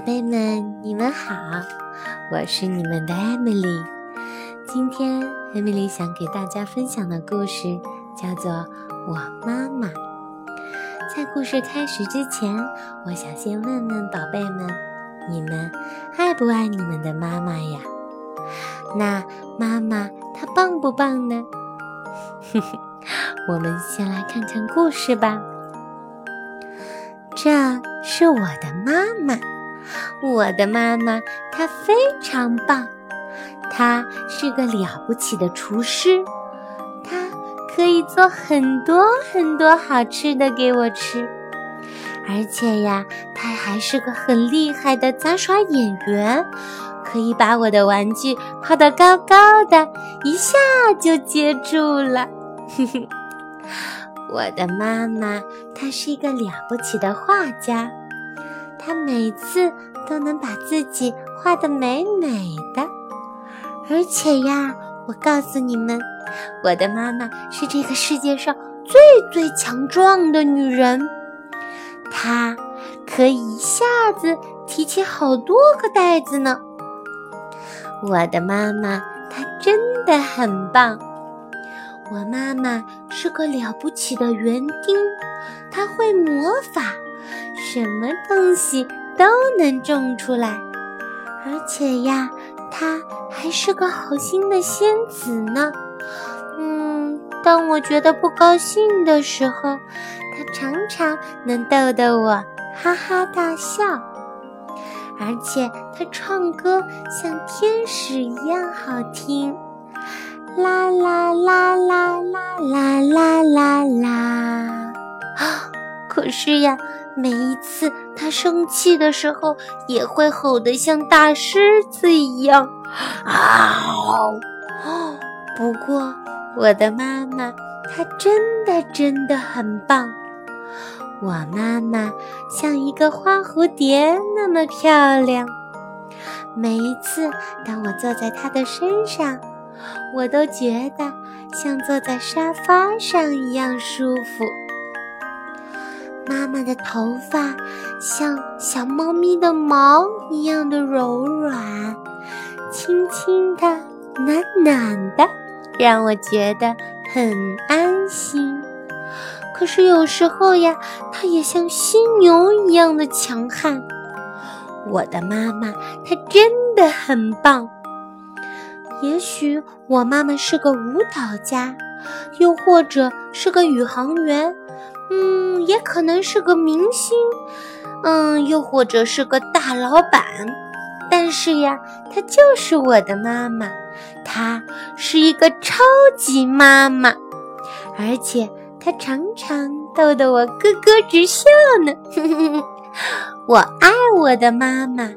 宝贝们，你们好，我是你们的 Emily。今天 Emily 想给大家分享的故事叫做《我妈妈》。在故事开始之前，我想先问问宝贝们，你们爱不爱你们的妈妈呀？那妈妈她棒不棒呢？我们先来看看故事吧。这是我的妈妈。我的妈妈，她非常棒，她是个了不起的厨师，她可以做很多很多好吃的给我吃，而且呀，她还是个很厉害的杂耍演员，可以把我的玩具抛得高高的，一下就接住了。我的妈妈，她是一个了不起的画家。他每次都能把自己画得美美的，而且呀，我告诉你们，我的妈妈是这个世界上最最强壮的女人，她可以一下子提起好多个袋子呢。我的妈妈她真的很棒，我妈妈是个了不起的园丁，她会魔法。什么东西都能种出来，而且呀，她还是个好心的仙子呢。嗯，当我觉得不高兴的时候，她常常能逗得我哈哈大笑。而且她唱歌像天使一样好听，啦啦啦啦啦啦啦啦啦。啊，可是呀。每一次他生气的时候，也会吼得像大狮子一样，啊！不过我的妈妈，她真的真的很棒。我妈妈像一个花蝴蝶那么漂亮。每一次当我坐在她的身上，我都觉得像坐在沙发上一样舒服。妈妈的头发像小猫咪的毛一样的柔软，轻轻的、暖暖的，让我觉得很安心。可是有时候呀，它也像犀牛一样的强悍。我的妈妈，她真的很棒。也许我妈妈是个舞蹈家，又或者是个宇航员。嗯，也可能是个明星，嗯，又或者是个大老板，但是呀，她就是我的妈妈，她是一个超级妈妈，而且她常常逗得我咯咯直笑呢。我爱我的妈妈，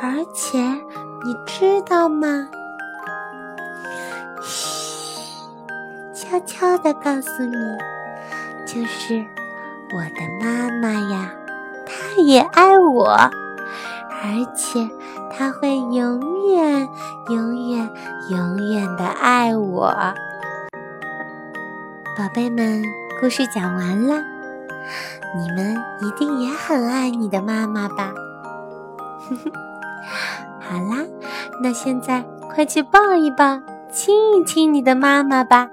而且你知道吗？嘘，悄悄地告诉你。就是我的妈妈呀，她也爱我，而且她会永远、永远、永远的爱我。宝贝们，故事讲完了，你们一定也很爱你的妈妈吧？好啦，那现在快去抱一抱、亲一亲你的妈妈吧。